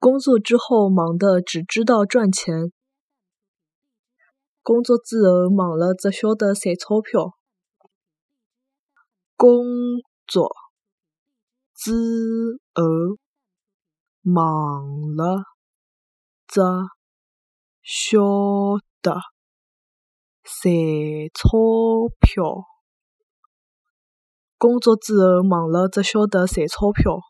工作之后忙得只知道赚钱，工作之后忙了只晓得赚钞票。工作之后忙了只晓得赚钞票。工作之后忙了只晓得赚钞票。